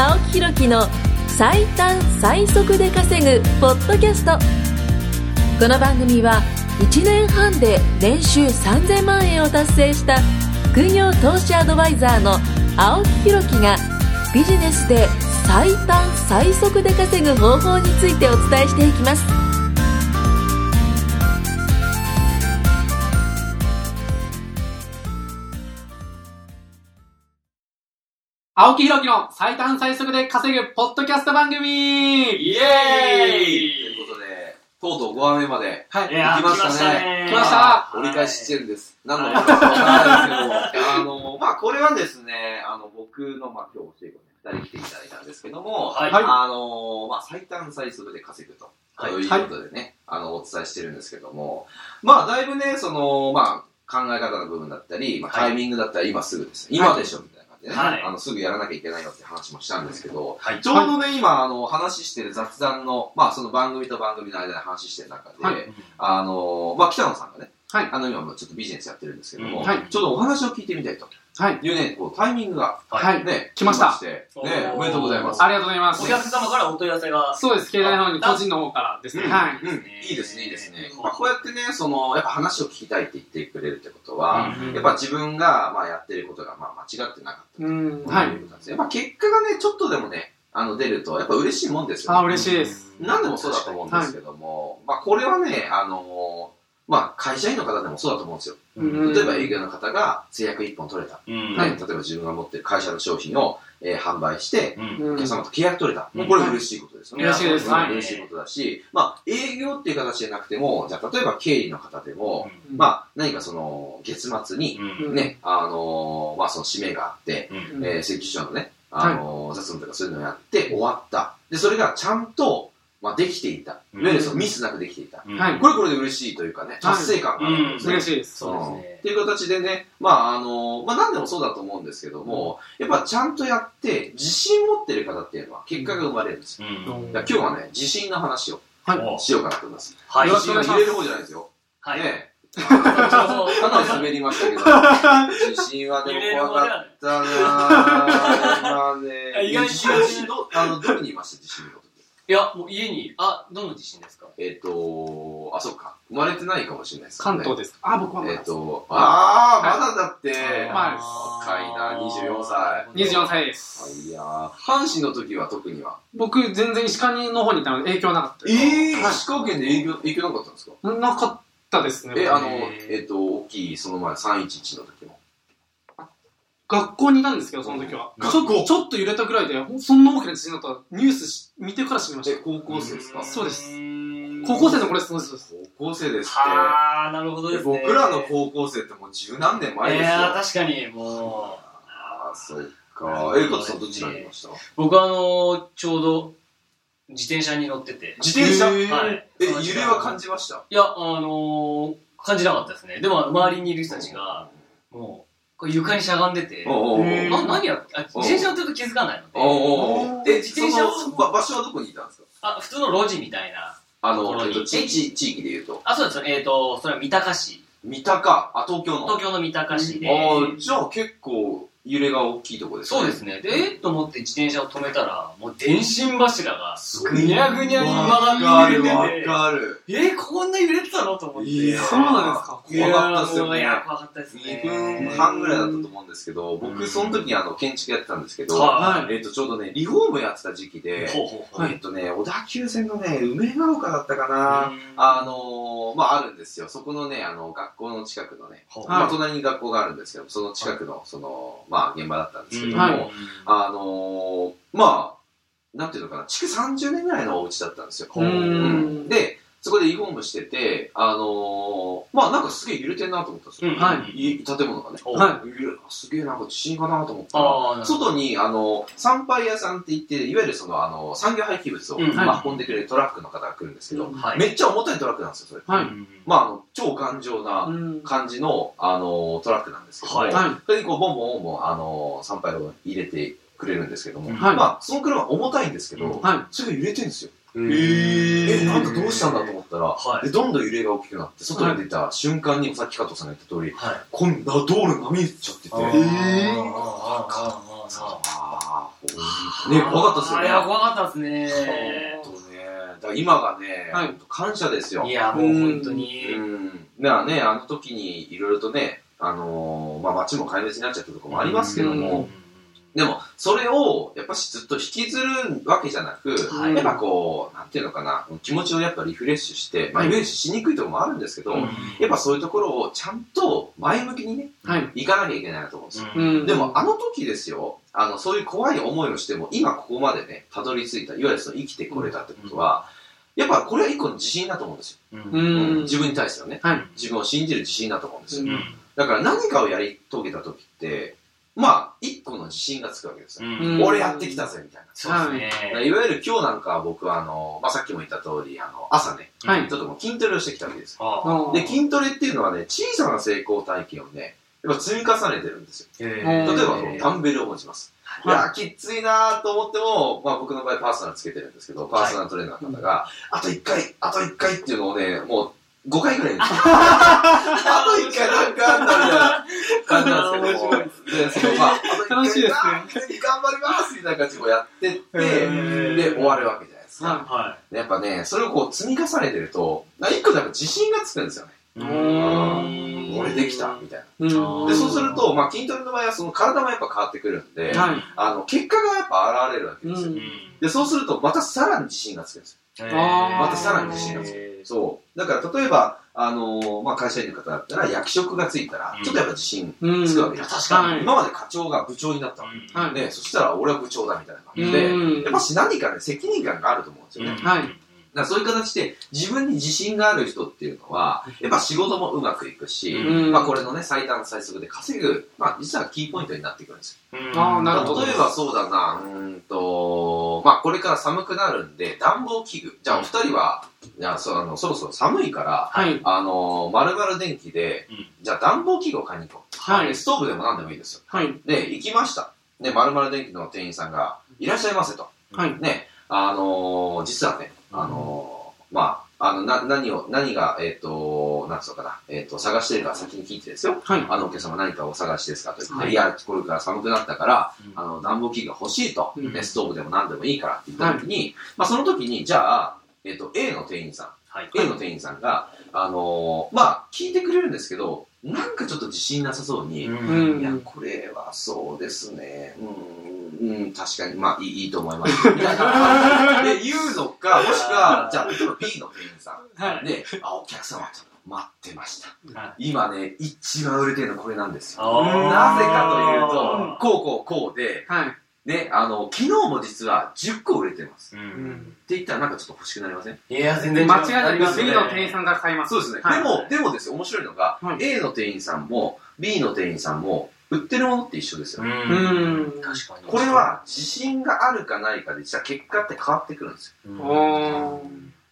青木ひろきの最短最速で稼ぐポッドキャスト。この番組は1年半で年収3000万円を達成した副業投資アドバイザーの青木ひろきがビジネスで最短最速で稼ぐ方法についてお伝えしていきます。青木ひろきの最短最速で稼ぐポッドキャスト番組。イエーイ。ということで、とうとう5話目まではい。来ましたね。来ました。折り返し地点です。何のことかわからないですけど、あの、まあ、これはですね、あの、僕の、まあ、今日教え子ね、二人来ていただいたんですけども、はい。はい。あの、まあ、最短最速で稼ぐと。はい。ということでね、あの、お伝えしてるんですけども、まあ、だいぶね、その、まあ、考え方の部分だったり、まあ、はい。タイミングだったり、今すぐです。今でしょ、みたいな感じでね、はい。あの、すぐやらなきゃいけないよって話もしたんですけど、はい。ちょうどね、今、あの、話してる雑談の、まあ、その番組と番組の間で話してる中で、はい。あの、まあ、北野さんがね、はい。あの、今もちょっとビジネスやってるんですけども、うんはい。ちょうどお話を聞いてみたいとはい。いうね、こう、タイミングが、はい。ね、来ましたして、おね、ーおめでとうございます。ありがとうございますお。客様からお問い合わせが。そうです。携帯の方に個人の方からですね。うんはい。うん、いいですね、いいですね。うんまあ、こうやってね、その、やっぱ話を聞きたいって言ってくれるってことは、うんやっぱ自分が、まあ、やってることが、まあ、間違ってなかったうん。と。はいい。うことなんですね。まあ、結果がね、ちょっとでもね、あの、出ると、やっぱ嬉しいもんですよ、ね。あ、嬉しいです。何でもそうだと思うんですけども、まあこれはね、あのーまあ会社員の方でもそうだと思うんですよ。うん例えば営業の方が制約1本取れた。うん。ね、例えば自分が持ってる会社の商品を、えー販売して、うん。うんお客様と契約取れた。うんこれ嬉しいことですよね。嬉しいですうんはい嬉しいことだし、まあ営業っていう形じゃなくても、じゃあ例えば経理の方でも、うんまあ何かその月末に、うん。ね、あのーまあその締めがあって、うん。えー、請求書のね、あのー雑務とかそういうのをやって終わった。で、それがちゃんと、まあ、できていた。いわゆるそのミスなくできていた。うんはいこれこれで嬉しいというかね、達成感があるんですね。嬉しいです。そうですんねっていう形でね、まああのーまあ何でもそうだと思うんですけども、やっぱちゃんとやって、自信持ってる方っていうのは結果が生まれるんですよ。今日はね、自信の話をはい。おしようかなと思います。はい。自信は入れる方じゃないですよ。はい。ねそう かなり滑りましたけど、自信はでも怖かったなぁ。今ね。意外に自信あの、どこにいました？自信の時。いや、もう家に、あ、どの地震ですか？えっ、と、あ、そっか。生まれてないかもしれないです、ね。関東ですか？あ、僕はまえっ、だ。と、ああ、まだだって。はい若いな24歳24歳です。いやー阪神の時は特には？僕、全然石川の方にいたので影響なかった。えはい石川県で営業、営業なかったんですか？なかったですね。え、あの、えっ、と、大きい、その前、311の時も。学校にいたんですけど、その時は。ち学校ょちょっと揺れたぐらいで、そんな大きな地震だったらニュースし見てから知りましえ、た。高校生ですか？そうですん高校生のこれそうです。高校生ですって。はあ、なるほどですね。僕らの高校生ってもう十何年前いですよ。やー、確かに、もう、ああ、そっか。え、加藤さんどちらにいました？僕はあのー、ちょうど、自転車に乗ってて。自転車？はい。え、揺れは感じました？いや、あのー、感じなかったですね。でも、周りにいる人たちが、もう、これ床にしゃがんでて、おうおうおうへーな何やってあ自転車乗ってると気づかないので、自転車をそのば場所はどこにいたんですか？あ、普通の路地みたいな。あの、えっと、地域で言うと。あ、そうです。えっ、と、それは三鷹市。三鷹、あ、東京の。東京の三鷹市で。ああ、じゃあ結構揺れが大きいとこですね。そうですね。で、えっと思って自転車を止めたら、もう電信柱が、ぐにゃぐにゃに曲わがってかるわ揺れてて、かる。えこんな揺れてたのと思って。いやーそうなんですか？怖かったっすよねいや、怖かったですね。2分半ぐらいだったと思うんですけど、僕その時あの建築やってたんですけど、はえっとちょうどね、リフォームやってた時期で、ほうほうほう。えっとね、小田急線のね、梅ヶ丘だったかな、あのー、まああるんですよ。そこのね、あの、学校の近くのね、まあ隣に学校があるんですけど、その近くの、その、まあ現場だったんですけども、はい。あのー、まあ、なんていうのかな、築30年ぐらいのお家だったんですよ。うーん。で、そこでリフォームしてて、あのー、まあなんかすげえ揺れてんなと思ったんですよ。うんはい。い建物がね。は揺れすげえなんか地震かなと思ったら、外に、あの、参拝屋さんって言って、いわゆるその、あの、産業廃棄物を、運んでくれるトラックの方が来るんですけど、うんはい。めっちゃ重たいトラックなんですよ、それ。はい。うん。まあ、あの、超頑丈なうん。感じの、あの、トラックなんですけども、はい。はい。それにこう、ボンボンボンボン、あの、参拝を入れてくれるんですけども、はい。まあ、その車重たいんですけど、はい。それが揺れてるんですよ。ええ、なんかどうしたんだと思ったら、はいで、どんどん揺れが大きくなって、外に出た瞬間に、さっき加藤さんが言った通り、はい。今度は道路波打っちゃってて、えーあーあーあーそああ、ね、怖かったっすよね。あれは怖かったですね。ほんとね。だから今がね、はい感謝ですよ。いや、もう本当に。うん。だからね、あの時にいろいろとね、あのーまあ街も壊滅になっちゃったところもありますけどうんも、でも、それを、やっぱしずっと引きずるわけじゃなく、はいやっぱこう、なんていうのかな、気持ちをやっぱリフレッシュして、まあ、リフレッシュしにくいところもあるんですけど、うんやっぱそういうところをちゃんと前向きにね、はい。行かなきゃいけないなと思うんですよ。うんでも、あの時ですよ、あの、そういう怖い思いをしても、今ここまでね、たどり着いた、いわゆるその生きてこれたってことは、やっぱこれは一個の自信だと思うんですよ。うん。自分に対してはね。はい。自分を信じる自信だと思うんですよ。うんだから何かをやり遂げた時って、まあ、一個の自信がつくわけですよ。うん俺やってきたぜ、みたいそうですな。ね。いわゆる今日なんかは僕はあの、まあ、さっきも言った通り、あの、朝ね、はいちょっともう筋トレをしてきたわけですよ。で、筋トレっていうのはね、小さな成功体験をね、やっぱ積み重ねてるんですよ。例えばダンベルを持ちます。いやー、きついなーと思っても、まあ僕の場合パーソナルつけてるんですけど、パーソナルトレーナーの方が、あと1回、あと1回っていうのをね、もう5回ぐらいあと1回なんかあんだみたいな感じなんですけども、で、そのまあ、あと1楽しいですね回頑張りますみたいな感じでこうやってって、で、終わるわけじゃないですか。ははでやっぱね、それをこう積み重ねてると、1個でやっぱ自信がつくんですよね。俺できたみたいうん。な。で、そうすると、まあ筋トレの場合はその体もやっぱ変わってくるんで、はい。あの、結果がやっぱ現れるわけですよ。うんで、そうすると、またさらに自信がつくんですよ。またさらに自信がつく。そう。だから、例えば、あのーまあ、会社員の方だったら、役職がついたらう、んちょっとやっぱ自信うん。つくわけです。確かにはい今まで課長が部長になったわけ。はいね、そしたら俺は部長だみたいな感じで、うんやっぱし何かね、責任感があると思うんですよね。はいらそういう形で、自分に自信がある人っていうのは、やっぱ仕事もうまくいくし、うんまあ、これのね、最短最速で稼ぐ、まあ、実はキーポイントになってくるんですよ。あーなるほど例えばそうだな、うーんと、まあこれから寒くなるんで、暖房器具。じゃあお二人は、じゃあそあのそろそろ寒いから、はい。あのー、まるまる電気で、うんじゃあ暖房器具を買いに行こう。はいでストーブでも何でもいいですよ。はい。で、行きました。で、まるまる電気の店員さんが、いらっしゃいませと。はい。ね、あのー、実はね、あのー、まあ、あの、な、何を、何が、えっ、と、なんつうのかな、えっ、と、探してるか先に聞いてですよ。はい。あのお客様何かお探しですかと言って、はい。い、や、これから寒くなったから、うん。あの、暖房器具が欲しいと、うん。ねストーブでも何でもいいからって言った時に、まあその時に、じゃあ、えっ、と、A の店員さん、はい。A の店員さんが、あのーまあ聞いてくれるんですけど、なんかちょっと自信なさそうに、うん。いや、これはそうですね、うん、うん、確かに、まあいいいいと思います。みたいなで言うのか、もしくは、じゃあ、例えば B の店員さん、はい。で、あ、お客様、ちょっと待ってました。は今ね、一番売れてるのこれなんですよ。なぜかというと、こうこうこうで、はい。ね、あの、昨日も実は10個売れてます。う。うんん。って言ったらなんかちょっと欲しくなりません？いや、全然間違いないです。ね B の店員さんが買います。そうですね。はいでも、でもですよ、面白いのが、はい A の店員さんも B の店員さんも売ってるものって一緒ですよ。う。うんん。確かに。これは自信があるかないかで、実は結果って変わってくるんですよ。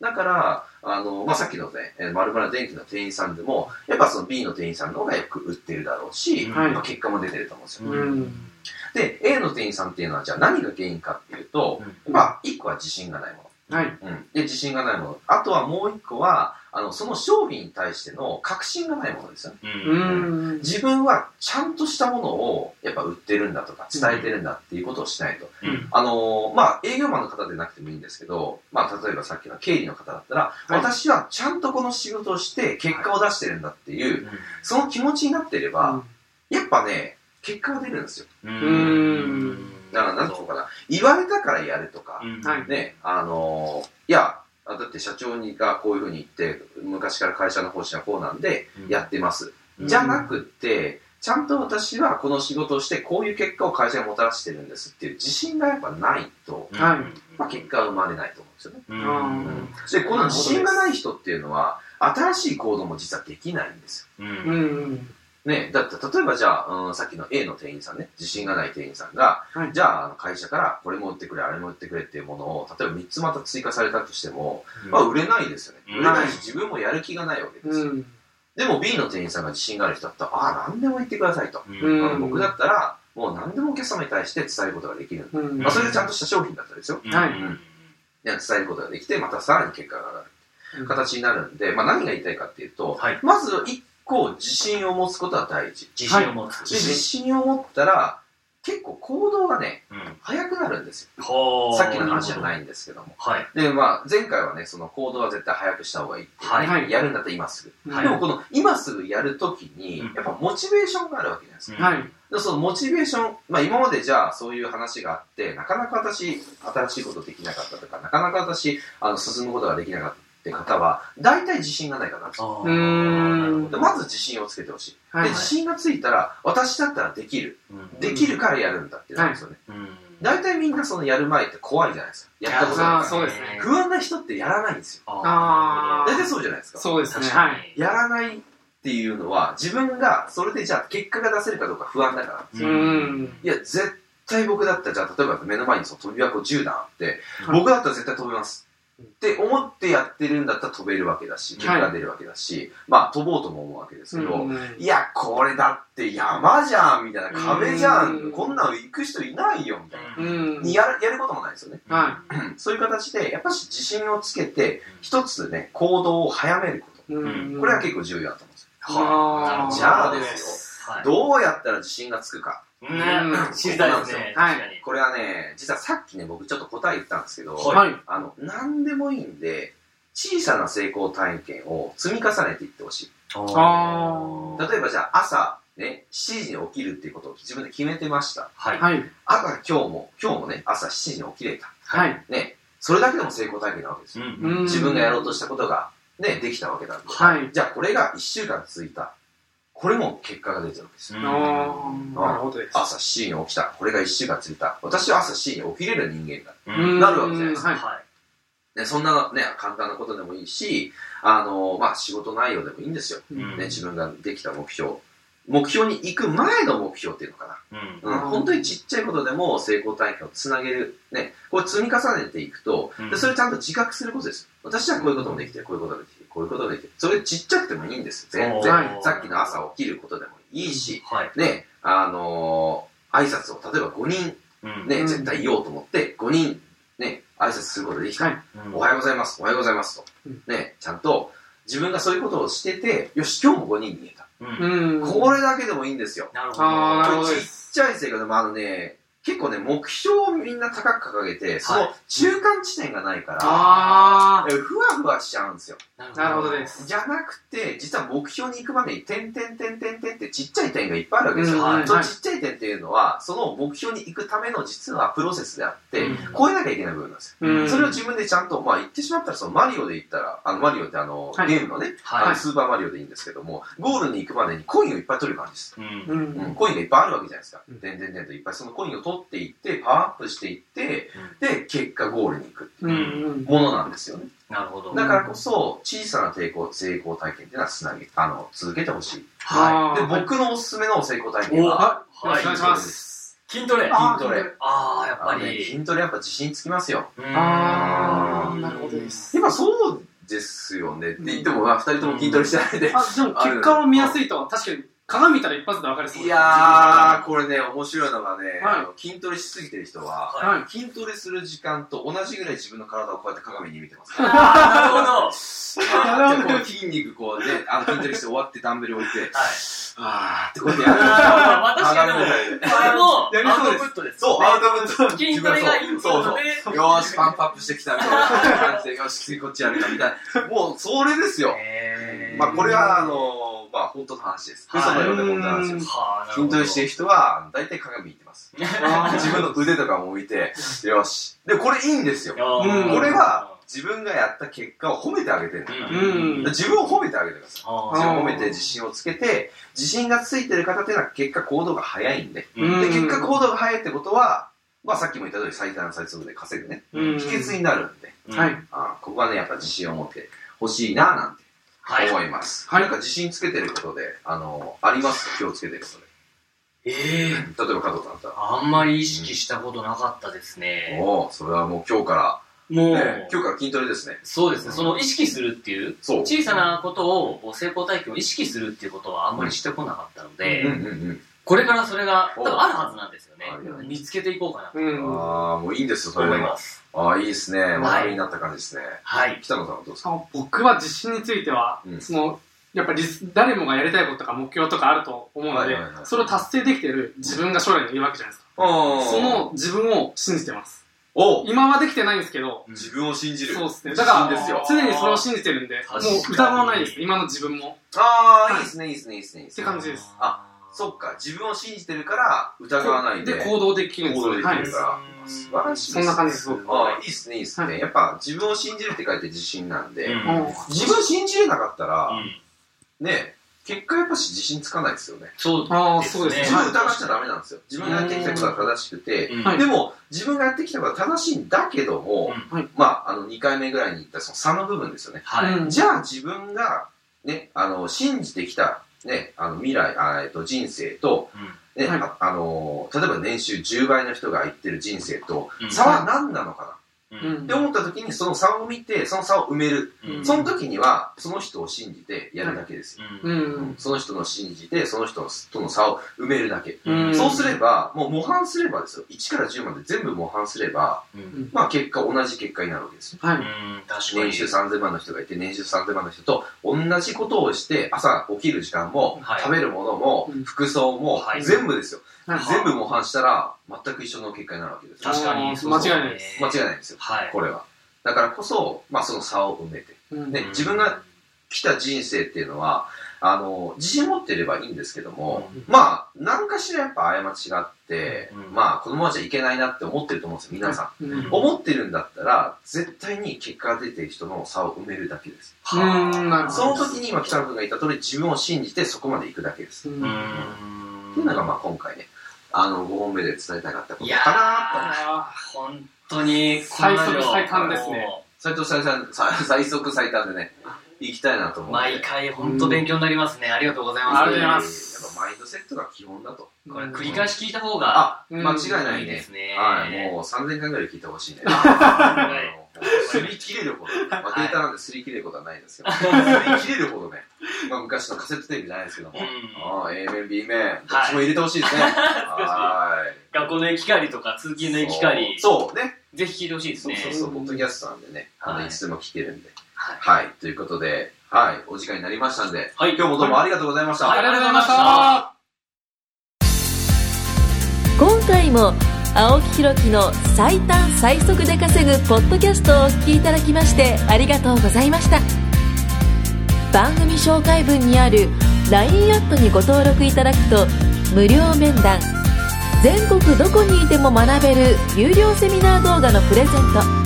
だから、あの、まあ、さっきのね、えー丸々電気の店員さんでも、やっぱその B の店員さんの方がよく売ってるだろうし、はいまあ結果も出てると思うんですよ。うんで、A の店員さんっていうのは、じゃあ何が原因かっていうと、うんまあ、一個は自信がないもはい。の。うん。で、自信がないもの。あとはもう一個は、あの、その商品に対しての確信がないものですよね。う。うんん。自分はちゃんとしたものをやっぱ売ってるんだとか伝えてるんだっていうことをしないと。うん。あのーまあ、営業マンの方でなくてもいいんですけど、まあ、例えばさっきの経理の方だったら、はい私はちゃんとこの仕事をして結果を出してるんだっていう、その気持ちになってれば、やっぱね、結果が出るんですよ。ううんだから、なんていうのかな、言われたからやるとか、はいね、あのーいや、あだって社長にがこういうふうに言って、昔から会社の方針はこうなんで、やってます。じゃなくって、ちゃんと私はこの仕事をしてこういう結果を会社にもたらしてるんですっていう自信がやっぱないと、はいまあ、結果は生まれないと思うんですよね。うんうんで、この自信がない人っていうのは、新しい行動も実はできないんですよ。ううんん。ね、だって例えばじゃあ、うん、さっきの A の店員さんね、自信がない店員さんが、はいじゃあ会社からこれも売ってくれ、あれも売ってくれっていうものを、例えば3つまた追加されたとしても、まあ売れないですよね。うん売れないし、自分もやる気がないわけですよ。うん。でも B の店員さんが自信がある人だったら、ああ、何でも言ってくださいと。僕だったら、もう何でもお客様に対して伝えることができる。うんまあ、それでちゃんとした商品だったらですよ。はい伝えることができて、またさらに結果が上がる形になるんで、まあ、何が言いたいかっていうと、はいまず一個自信を持つことは大事。自信を持つ。で自信を持ったら、結構行動がね、うん。早くなるんですよ。さっきの話じゃないんですけども。はい。で、まあ、前回はね、その行動は絶対早くした方がいいってはいやるんだったら今すぐ。はいでもこの今すぐやるときにうん、やっぱモチベーションがあるわけじゃないですか。はい。でそのモチベーション、まあ今までじゃあそういう話があって、なかなか私、新しいことできなかったとか、なかなか私、あの、進むことができなかったって方は、大体自信がないかなと。まず自信をつけてほしい。はいで、自信がついたら、私だったらできる。うんできるからやるんだってなるんですよね。うん。大体みんなそのやる前って怖いじゃないですか。やったことないから。そうですね不安な人ってやらないんですよ。大体そうじゃないですか。そうですね。やらないっていうのは、自分がそれでじゃあ結果が出せるかどうか不安だから。う。ん。いや、絶対僕だったら、じゃあ例えば目の前にその飛び箱10段あって、はい僕だったら絶対飛べます。って思ってやってるんだったら飛べるわけだし、結果が出るわけだし、まあ飛ぼうとも思うわけですけど、うんいや、これだって山じゃんみたいな、壁じゃうんんこんなの行く人いないよみたいな。うん。にやるやることもないですよね。は そういう形で、やっぱし自信をつけて、一つね、行動を早めるこい。うんと。これは結構重要だと思うんですよ。あーじゃあですはい。どうやったら自信がつくか。ねうん知りたいですね。はい。これはね、実はさっきね、僕ちょっと答え言ったんですけど、はいはい。あの、何でもいいんで、小さな成功体験を積み重ねていってほしい。あ例えばじゃあ朝、ね、7時に起きるっていうことを自分で決めてました。はい。はい。朝今日も、今日もね、朝7時に起きれた。はい。ね、それだけでも成功体験なわけですよ。うん。うん自分がやろうとしたことが、ね、できたわけなんで。はい。じゃあこれが1週間続いた。これも結果が出てるわけですあーなるほどです。朝7時に起きた。これが1週間続いた。私は朝7時に起きれる人間だ。うんなるわけじゃないですかはい。はい。ね、そんなね、簡単なことでもいいし、あの、まあ、仕事内容でもいいんですよ。うんね、自分ができた目標。目標に行く前の目標っていうのかな。うん。うん、本当にちっちゃいことでも成功体験をつなげる。ね、これ積み重ねていくと、うんでそれちゃんと自覚することです。私はこういうこともできてる、こういうことができてる、こういうことができてる。それちっちゃくてもいいんです。全然。はいさっきの朝起きることでもいいし、はい。ね、あのー挨拶を例えば5人うん。ね、うん絶対言おうと思って、5人ね、挨拶することができた。はい。うんおはようございます、おはようございますとうん。ね、ちゃんと自分がそういうことをしてて、よし、今日も5人に言えた。うん。うん。これだけでもいいんですよ。なるほど。ちっちゃい成果でもあのね、結構ね、目標をみんな高く掲げて、その中間地点がないから、あえふわふわしちゃうんですよ。ーなるほどです。じゃなくて、実は目標に行くまでに点点点点点ってちっちゃい点がいっぱいあるわけですよ。うんはいそのちっちゃい点っていうのは、その目標に行くための実はプロセスであって、うん超えなきゃいけない部分なんですよ。うんそれを自分でちゃんと、まあ言ってしまったら、そのマリオで言ったら、あのマリオってあの、はいゲームのね、あはい。のスーパーマリオでいいんですけども、ゴールに行くまでにコインをいっぱい取る感じです。うん。コインがいっぱいあるわけじゃないですかうん。でんでんでんといっぱいそのコインを取っていって、パワーアップしていって、で、結果ゴールに行くうん。うん。ものなんですよね。なるほど。だからこそ、小さな成功成功体験っていうのはつなげ、あの、続けてほしい。はで、あー僕のおすすめの成功体い。験は、はい。お願いします。い。筋トレ。筋トレ。ああ、やっぱあのね、り。筋トレやっぱ自信つきますよ。うんあーなるほどです。今そうですよねって言っても、まあ、二人とも筋トレしてないで。あ、でも結果を見やすいと、確かに鏡見たら一発で分かりそういやー、これね、面白いのがね、はいあの筋トレしすぎてる人は、はいはい。筋トレする時間と同じぐらい自分の体をこうやって鏡に見てます。なるほど。なるほどじゃあこう筋肉こうね、あの筋トレして終わってダンベル置いて、はい。あーってこうやってやる。あー確かにでも、これもやりそうですアウトプットです。そう、アウトプット。筋トレがインプットで。よーし、パンプアップしてきたみたいな感じで、よし、次こっちやるかみたいな。もう、それですよ。まあ、これは、あの、まあ、本当の話です。はい嘘のようで本当の話です。筋トレしてる人は、大体鏡見てます。自分の腕とかも見て、よし。で、これいいんですよ。これは、自分がやった結果を褒めてあげてる。うん自分を褒めてあげてください。あ自分を褒めて自信をつけて、自信がついてる方っていうのは結果行動が早いんで。ーで、結果行動が早いってことは、まあさっきも言った通り最短最速で稼ぐね。うん秘訣になるんで、うんはい。あここはね、やっぱ自信を持ってほしいななんてはい。思います。はいなんか自信つけてることで、あの、あります？気をつけてることええで。例えば加藤さんだったら、あんまり意識したことなかったですね。おおそれはもう今日かもう、ら、ね、今日から筋トレですね。そうですね、その意識するっていう、そう。小さなことを、成功体験を意識するっていうことはあんまりしてこなかったので、うんうんうん。これからそれが多お分あるはずなんですよね見つけていこうかなとうん。ああ、もういいんですよ、それでも思いま。す。ああ、いいですね。い学びになった感じですね。はい。北野さんはどうですか？あ僕は自信については、うんその、やっぱり誰もがやりたいこととか目標とかあると思うのではいはいはい、それを達成できてる自分が将来にいるわけじゃないですか。そその自分を信じてます。お今はできてないんですけど、自分を信じる。そうですね。だから、自信ですよ。常にそれを信じてるんで、もう疑わないです。今の自分も。ああ、いいですね、いいですね、いいですね。いいですねって感じですあそっか、自分を信じてるから疑わないで。で、行動できるんですよ。行動できはい。るから。素晴らしいそんな感じです僕ああ、いいですね、いいですね。はいやっぱ自分を信じるって書いて自信なんで、うんも自分信じれなかったら、うんね、結果やっぱし自信つかないですよね。そうああ、ですそうですね。自分疑っちゃダメなんですよ。自分がやってきたことは正しくて、でも、自分がやってきたことは正しいんだけども、うんはいまあ、あの、2回目ぐらいに言ったその差の部分ですよね。じゃあ自分が、ね、あの、信じてきた、ね、あの、未来、あえっと、人生と、ね、はい。ああの、例えば年収10倍の人が言ってる人生とう、ん。差は何なのかな、って思った時に、その差を見て、その差を埋める。うんその時には、その人を信じてやるだけですよ。うんうん。その人の信じて、その人との差を埋めるだけ。うんそうすれば、もう模範すればですよ。1から10まで全部模範すれば、うんまあ結果、同じ結果になるわけですよ。はい。年収3000万の人がいて、年収3000万の人と同じことをして、朝起きる時間も、はい食べるものも、うん服装も、はい全部ですよ。はい全部模範したら、全く一緒の結果になるわけですよ。確かに間違いないです間違いないんですよ。はい。これは。だからこそ、まあその差を埋めて。うんね、自分が来た人生っていうのは、あの、自信持ってればいいんですけども、うんまあ、何かしらやっぱ過ちがあって、うんまあ、このままじゃいけないなって思ってると思うんですよ、皆さん。うん。思ってるんだったら、絶対に結果が出てる人の差を埋めるだけです。その時に今北野君が言った通り、自分を信じてそこまで行くだけです。っていうのが、まあ今回ね、あの、5本目で伝えたかったことかなと。あ本当に最速最短ですね斉藤最短、さ最速最短でね、行きたいなと思う。毎回本当勉強になりますね。ありがとうございます。ありがとうございますやっぱマインドセットが基本だと。ーこれ繰り返し聞いた方があ、うん間違いないねいいです。ね。はい、もう3000回ぐらい聞いてほしいね。はいすり切れるほど、まあ、データなんですり切れることはないんですけど、すり切れるほどね、まあ、昔のカセットテレビじゃないですけども、うん。A 面、B 面、どっちも入れてほしいですね。はい。学校の行き帰りとか通勤の行き帰り、そう。そうね。ぜひ聞いてほしいですね。そうそうそう、ポッドキャストなんでね、あの、はいいつでも聞けるんで。はい。はい。ということで、はい、お時間になりましたんで、はい。今日もどうもありがとうございました。ありがとうございました。今回も青木ひろきの最短最速で稼ぐポッドキャストをお聞きいただきましてありがとうございました。番組紹介文にある LINE アットにご登録いただくと無料面談全国どこにいても学べる有料セミナー動画のプレゼント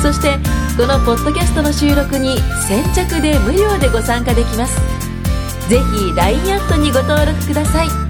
そしてこのポッドキャストの収録に先着で無料でご参加できます。ぜひ LINE アットにご登録ください。